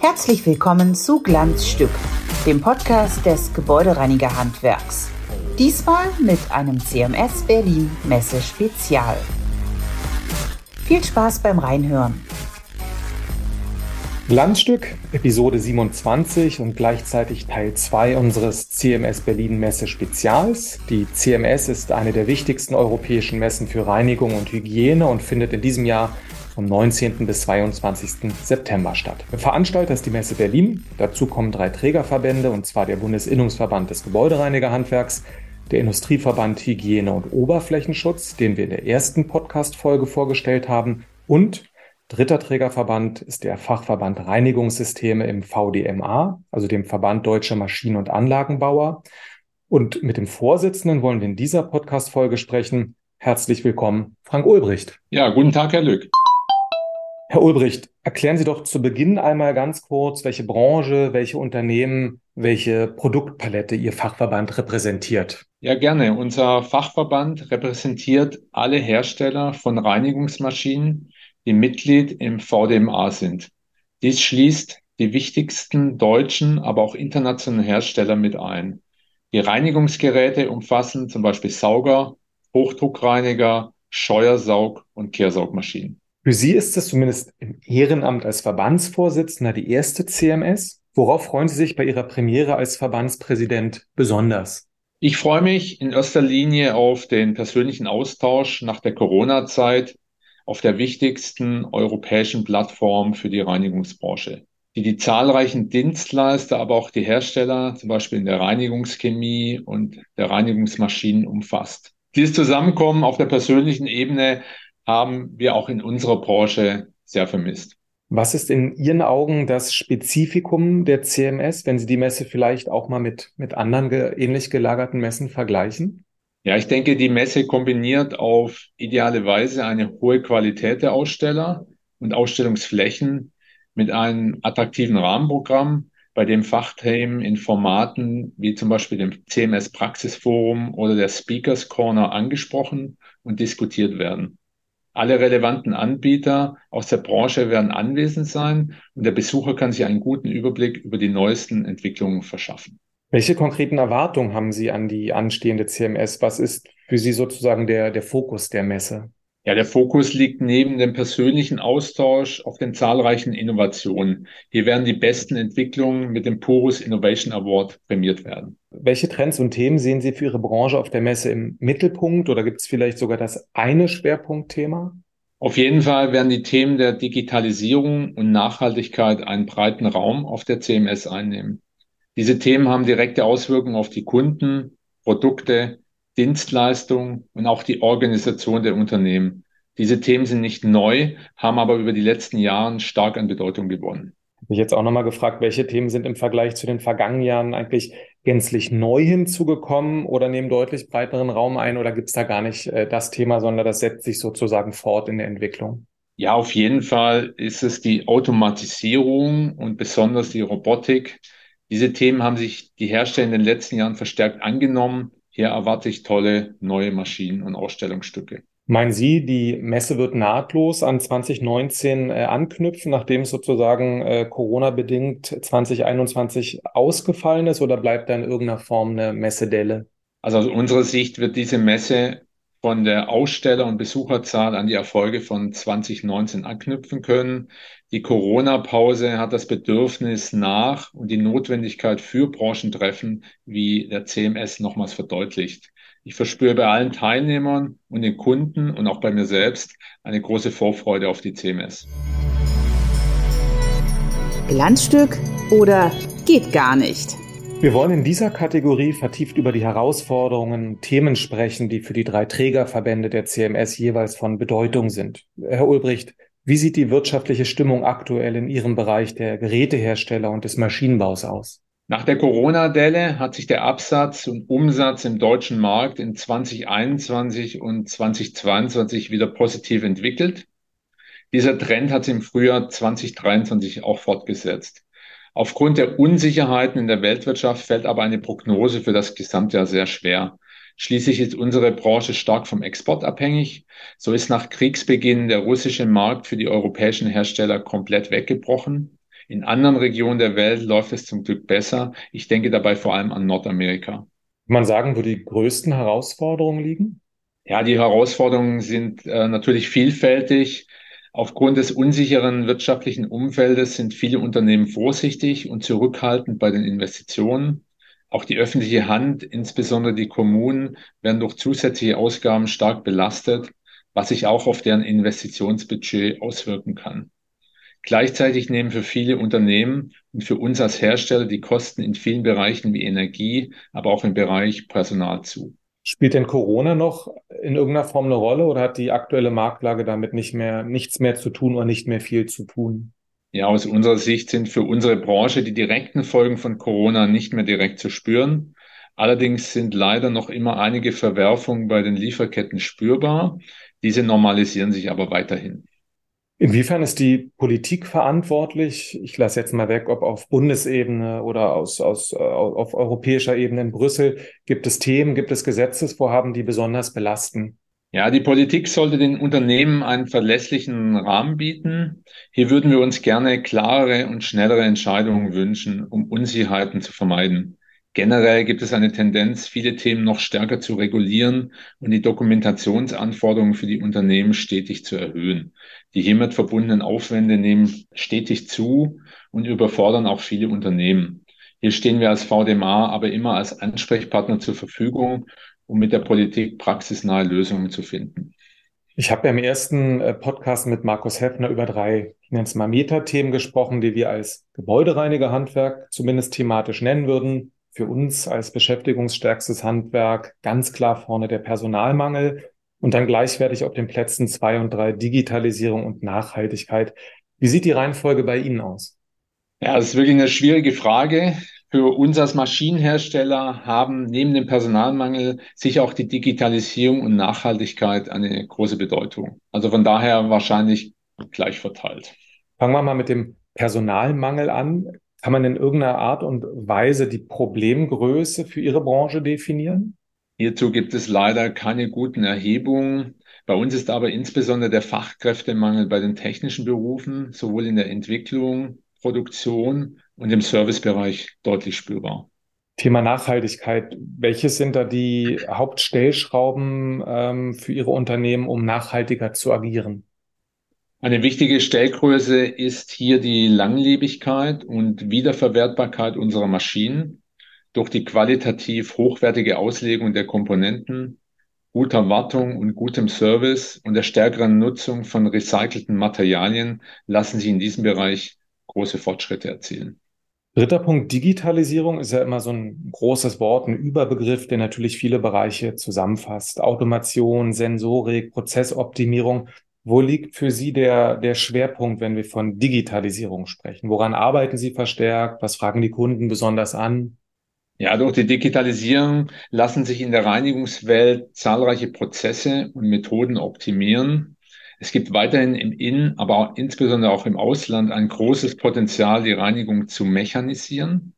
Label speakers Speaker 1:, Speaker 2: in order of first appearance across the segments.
Speaker 1: Herzlich willkommen zu Glanzstück, dem Podcast des Gebäudereinigerhandwerks. Diesmal mit einem CMS Berlin Messe Spezial. Viel Spaß beim Reinhören.
Speaker 2: Glanzstück, Episode 27 und gleichzeitig Teil 2 unseres CMS Berlin Messe Spezials. Die CMS ist eine der wichtigsten europäischen Messen für Reinigung und Hygiene und findet in diesem Jahr vom 19. bis 22. September statt. Veranstalter ist die Messe Berlin. Dazu kommen drei Trägerverbände, und zwar der Bundesinnungsverband des Gebäudereinigerhandwerks, der Industrieverband Hygiene und Oberflächenschutz, den wir in der ersten Podcast-Folge vorgestellt haben, und Dritter Trägerverband ist der Fachverband Reinigungssysteme im VDMA, also dem Verband Deutscher Maschinen- und Anlagenbauer. Und mit dem Vorsitzenden wollen wir in dieser Podcast-Folge sprechen. Herzlich willkommen, Frank Ulbricht.
Speaker 3: Ja, guten Tag, Herr Lück.
Speaker 2: Herr Ulbricht, erklären Sie doch zu Beginn einmal ganz kurz, welche Branche, welche Unternehmen, welche Produktpalette Ihr Fachverband repräsentiert.
Speaker 3: Ja, gerne. Unser Fachverband repräsentiert alle Hersteller von Reinigungsmaschinen, die Mitglied im VDMA sind. Dies schließt die wichtigsten deutschen, aber auch internationalen Hersteller mit ein. Die Reinigungsgeräte umfassen zum Beispiel Sauger, Hochdruckreiniger, Scheuersaug- und Kehrsaugmaschinen.
Speaker 2: Für Sie ist es zumindest im Ehrenamt als Verbandsvorsitzender die erste CMS. Worauf freuen Sie sich bei Ihrer Premiere als Verbandspräsident besonders?
Speaker 3: Ich freue mich in erster Linie auf den persönlichen Austausch nach der Corona-Zeit auf der wichtigsten europäischen Plattform für die Reinigungsbranche, die die zahlreichen Dienstleister, aber auch die Hersteller, zum Beispiel in der Reinigungschemie und der Reinigungsmaschinen umfasst. Dieses Zusammenkommen auf der persönlichen Ebene haben wir auch in unserer Branche sehr vermisst.
Speaker 2: Was ist in Ihren Augen das Spezifikum der CMS, wenn Sie die Messe vielleicht auch mal mit, mit anderen ge ähnlich gelagerten Messen vergleichen?
Speaker 3: Ja, ich denke, die Messe kombiniert auf ideale Weise eine hohe Qualität der Aussteller und Ausstellungsflächen mit einem attraktiven Rahmenprogramm, bei dem Fachthemen in Formaten wie zum Beispiel dem CMS Praxisforum oder der Speakers Corner angesprochen und diskutiert werden. Alle relevanten Anbieter aus der Branche werden anwesend sein und der Besucher kann sich einen guten Überblick über die neuesten Entwicklungen verschaffen.
Speaker 2: Welche konkreten Erwartungen haben Sie an die anstehende CMS? Was ist für Sie sozusagen der, der Fokus der Messe?
Speaker 3: Ja, der Fokus liegt neben dem persönlichen Austausch auf den zahlreichen Innovationen. Hier werden die besten Entwicklungen mit dem Porus Innovation Award prämiert werden.
Speaker 2: Welche Trends und Themen sehen Sie für Ihre Branche auf der Messe im Mittelpunkt oder gibt es vielleicht sogar das eine Schwerpunktthema?
Speaker 3: Auf jeden Fall werden die Themen der Digitalisierung und Nachhaltigkeit einen breiten Raum auf der CMS einnehmen. Diese Themen haben direkte Auswirkungen auf die Kunden, Produkte, Dienstleistungen und auch die Organisation der Unternehmen. Diese Themen sind nicht neu, haben aber über die letzten Jahre stark an Bedeutung gewonnen.
Speaker 2: Ich jetzt auch nochmal gefragt, welche Themen sind im Vergleich zu den vergangenen Jahren eigentlich gänzlich neu hinzugekommen oder nehmen deutlich breiteren Raum ein oder gibt es da gar nicht äh, das Thema, sondern das setzt sich sozusagen fort in der Entwicklung?
Speaker 3: Ja, auf jeden Fall ist es die Automatisierung und besonders die Robotik, diese Themen haben sich die Hersteller in den letzten Jahren verstärkt angenommen. Hier erwarte ich tolle neue Maschinen und Ausstellungsstücke.
Speaker 2: Meinen Sie, die Messe wird nahtlos an 2019 äh, anknüpfen, nachdem sozusagen äh, Corona-bedingt 2021 ausgefallen ist, oder bleibt da in irgendeiner Form eine Messedelle?
Speaker 3: Also aus unserer Sicht wird diese Messe von der Aussteller- und Besucherzahl an die Erfolge von 2019 anknüpfen können. Die Corona-Pause hat das Bedürfnis nach und die Notwendigkeit für Branchentreffen wie der CMS nochmals verdeutlicht. Ich verspüre bei allen Teilnehmern und den Kunden und auch bei mir selbst eine große Vorfreude auf die CMS.
Speaker 1: Glanzstück oder geht gar nicht?
Speaker 2: Wir wollen in dieser Kategorie vertieft über die Herausforderungen Themen sprechen, die für die drei Trägerverbände der CMS jeweils von Bedeutung sind. Herr Ulbricht, wie sieht die wirtschaftliche Stimmung aktuell in Ihrem Bereich der Gerätehersteller und des Maschinenbaus aus?
Speaker 3: Nach der Corona-Delle hat sich der Absatz und Umsatz im deutschen Markt in 2021 und 2022 wieder positiv entwickelt. Dieser Trend hat sich im Frühjahr 2023 auch fortgesetzt. Aufgrund der Unsicherheiten in der Weltwirtschaft fällt aber eine Prognose für das Gesamtjahr sehr schwer. Schließlich ist unsere Branche stark vom Export abhängig. So ist nach Kriegsbeginn der russische Markt für die europäischen Hersteller komplett weggebrochen. In anderen Regionen der Welt läuft es zum Glück besser. Ich denke dabei vor allem an Nordamerika. Kann
Speaker 2: man sagen, wo die größten Herausforderungen liegen?
Speaker 3: Ja, die Herausforderungen sind äh, natürlich vielfältig. Aufgrund des unsicheren wirtschaftlichen Umfeldes sind viele Unternehmen vorsichtig und zurückhaltend bei den Investitionen. Auch die öffentliche Hand, insbesondere die Kommunen, werden durch zusätzliche Ausgaben stark belastet, was sich auch auf deren Investitionsbudget auswirken kann. Gleichzeitig nehmen für viele Unternehmen und für uns als Hersteller die Kosten in vielen Bereichen wie Energie, aber auch im Bereich Personal zu.
Speaker 2: Spielt denn Corona noch in irgendeiner Form eine Rolle oder hat die aktuelle Marktlage damit nicht mehr, nichts mehr zu tun oder nicht mehr viel zu tun?
Speaker 3: Ja, aus unserer Sicht sind für unsere Branche die direkten Folgen von Corona nicht mehr direkt zu spüren. Allerdings sind leider noch immer einige Verwerfungen bei den Lieferketten spürbar. Diese normalisieren sich aber weiterhin.
Speaker 2: Inwiefern ist die Politik verantwortlich? Ich lasse jetzt mal weg, ob auf Bundesebene oder aus, aus, äh, auf europäischer Ebene in Brüssel. Gibt es Themen, gibt es Gesetzesvorhaben, die besonders belasten?
Speaker 3: Ja, die Politik sollte den Unternehmen einen verlässlichen Rahmen bieten. Hier würden wir uns gerne klarere und schnellere Entscheidungen wünschen, um Unsicherheiten zu vermeiden. Generell gibt es eine Tendenz, viele Themen noch stärker zu regulieren und die Dokumentationsanforderungen für die Unternehmen stetig zu erhöhen. Die hiermit verbundenen Aufwände nehmen stetig zu und überfordern auch viele Unternehmen. Hier stehen wir als VDMA aber immer als Ansprechpartner zur Verfügung, um mit der Politik praxisnahe Lösungen zu finden.
Speaker 2: Ich habe ja im ersten äh, Podcast mit Markus Heffner über drei, ich nenne es mal Metathemen gesprochen, die wir als Gebäudereinigerhandwerk zumindest thematisch nennen würden für uns als beschäftigungsstärkstes Handwerk ganz klar vorne der Personalmangel und dann gleichwertig auf den Plätzen zwei und drei Digitalisierung und Nachhaltigkeit. Wie sieht die Reihenfolge bei Ihnen aus?
Speaker 3: Ja, das ist wirklich eine schwierige Frage. Für uns als Maschinenhersteller haben neben dem Personalmangel sicher auch die Digitalisierung und Nachhaltigkeit eine große Bedeutung. Also von daher wahrscheinlich gleich verteilt.
Speaker 2: Fangen wir mal mit dem Personalmangel an. Kann man in irgendeiner Art und Weise die Problemgröße für Ihre Branche definieren?
Speaker 3: Hierzu gibt es leider keine guten Erhebungen. Bei uns ist aber insbesondere der Fachkräftemangel bei den technischen Berufen, sowohl in der Entwicklung, Produktion und im Servicebereich deutlich spürbar.
Speaker 2: Thema Nachhaltigkeit. Welches sind da die Hauptstellschrauben ähm, für Ihre Unternehmen, um nachhaltiger zu agieren?
Speaker 3: Eine wichtige Stellgröße ist hier die Langlebigkeit und Wiederverwertbarkeit unserer Maschinen durch die qualitativ hochwertige Auslegung der Komponenten, guter Wartung und gutem Service und der stärkeren Nutzung von recycelten Materialien lassen sich in diesem Bereich große Fortschritte erzielen.
Speaker 2: Dritter Punkt, Digitalisierung ist ja immer so ein großes Wort, ein Überbegriff, der natürlich viele Bereiche zusammenfasst. Automation, Sensorik, Prozessoptimierung. Wo liegt für Sie der, der Schwerpunkt, wenn wir von Digitalisierung sprechen? Woran arbeiten Sie verstärkt? Was fragen die Kunden besonders an?
Speaker 3: Ja, durch die Digitalisierung lassen sich in der Reinigungswelt zahlreiche Prozesse und Methoden optimieren. Es gibt weiterhin im In-, aber auch insbesondere auch im Ausland ein großes Potenzial, die Reinigung zu mechanisieren.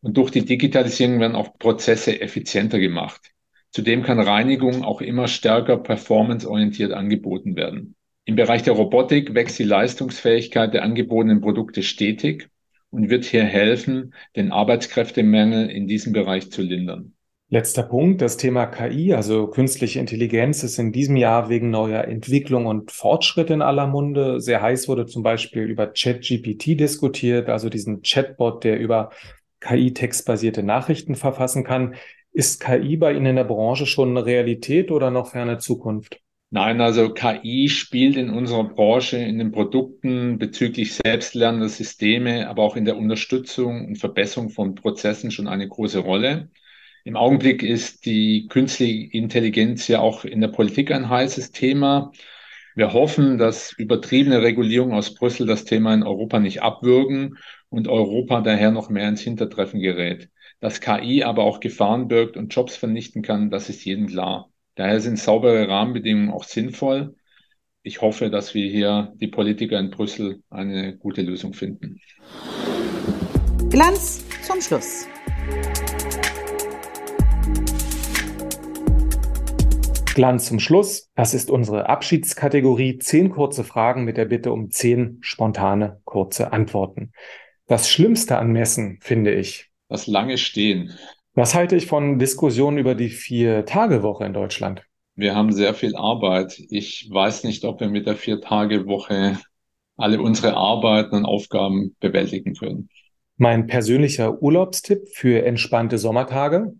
Speaker 3: Und durch die Digitalisierung werden auch Prozesse effizienter gemacht. Zudem kann Reinigung auch immer stärker performanceorientiert angeboten werden. Im Bereich der Robotik wächst die Leistungsfähigkeit der angebotenen Produkte stetig und wird hier helfen, den Arbeitskräftemangel in diesem Bereich zu lindern.
Speaker 2: Letzter Punkt, das Thema KI, also künstliche Intelligenz, ist in diesem Jahr wegen neuer Entwicklung und Fortschritte in aller Munde. Sehr heiß wurde zum Beispiel über ChatGPT diskutiert, also diesen Chatbot, der über KI textbasierte Nachrichten verfassen kann. Ist KI bei Ihnen in der Branche schon eine Realität oder noch ferne Zukunft?
Speaker 3: Nein, also KI spielt in unserer Branche, in den Produkten bezüglich selbstlernender Systeme, aber auch in der Unterstützung und Verbesserung von Prozessen schon eine große Rolle. Im Augenblick ist die künstliche Intelligenz ja auch in der Politik ein heißes Thema. Wir hoffen, dass übertriebene Regulierungen aus Brüssel das Thema in Europa nicht abwürgen und Europa daher noch mehr ins Hintertreffen gerät. Dass KI aber auch Gefahren birgt und Jobs vernichten kann, das ist jedem klar. Daher sind saubere Rahmenbedingungen auch sinnvoll. Ich hoffe, dass wir hier die Politiker in Brüssel eine gute Lösung finden.
Speaker 1: Glanz zum Schluss.
Speaker 2: Glanz zum Schluss. Das ist unsere Abschiedskategorie. Zehn kurze Fragen mit der Bitte um zehn spontane, kurze Antworten. Das Schlimmste an Messen finde ich.
Speaker 3: Das lange Stehen.
Speaker 2: Was halte ich von Diskussionen über die Vier-Tage-Woche in Deutschland?
Speaker 3: Wir haben sehr viel Arbeit. Ich weiß nicht, ob wir mit der Vier-Tage-Woche alle unsere Arbeiten und Aufgaben bewältigen können.
Speaker 2: Mein persönlicher Urlaubstipp für entspannte Sommertage?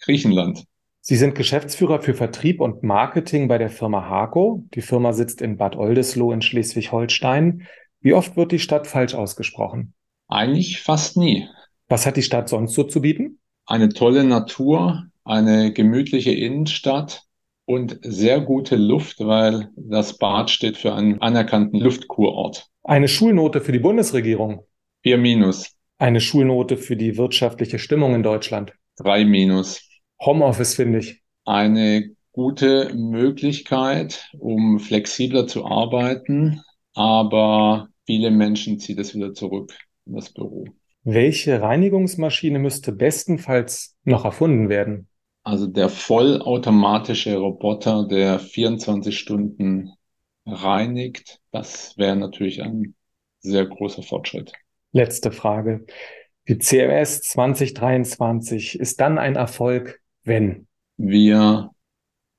Speaker 3: Griechenland.
Speaker 2: Sie sind Geschäftsführer für Vertrieb und Marketing bei der Firma Harco. Die Firma sitzt in Bad Oldesloe in Schleswig-Holstein. Wie oft wird die Stadt falsch ausgesprochen?
Speaker 3: Eigentlich fast nie.
Speaker 2: Was hat die Stadt sonst so zu bieten?
Speaker 3: Eine tolle Natur, eine gemütliche Innenstadt und sehr gute Luft, weil das Bad steht für einen anerkannten Luftkurort.
Speaker 2: Eine Schulnote für die Bundesregierung.
Speaker 3: Vier minus.
Speaker 2: Eine Schulnote für die wirtschaftliche Stimmung in Deutschland.
Speaker 3: Drei minus.
Speaker 2: Homeoffice finde ich.
Speaker 3: Eine gute Möglichkeit, um flexibler zu arbeiten, aber viele Menschen ziehen es wieder zurück in das Büro.
Speaker 2: Welche Reinigungsmaschine müsste bestenfalls noch erfunden werden?
Speaker 3: Also der vollautomatische Roboter, der 24 Stunden reinigt, das wäre natürlich ein sehr großer Fortschritt.
Speaker 2: Letzte Frage. Die CMS 2023 ist dann ein Erfolg, wenn
Speaker 3: wir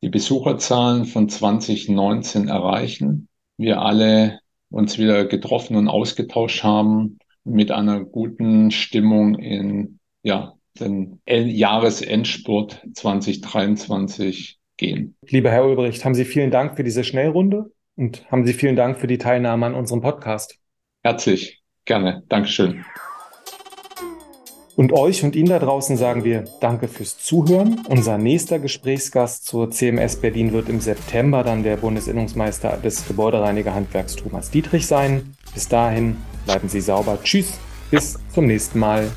Speaker 3: die Besucherzahlen von 2019 erreichen, wir alle uns wieder getroffen und ausgetauscht haben mit einer guten Stimmung in ja, den Jahresendspurt 2023 gehen.
Speaker 2: Lieber Herr Ulbricht, haben Sie vielen Dank für diese Schnellrunde und haben Sie vielen Dank für die Teilnahme an unserem Podcast.
Speaker 3: Herzlich, gerne. Dankeschön.
Speaker 2: Und euch und Ihnen da draußen sagen wir Danke fürs Zuhören. Unser nächster Gesprächsgast zur CMS Berlin wird im September dann der Bundesinnungsmeister des Gebäudereinigerhandwerks Thomas Dietrich sein. Bis dahin bleiben Sie sauber. Tschüss, bis zum nächsten Mal.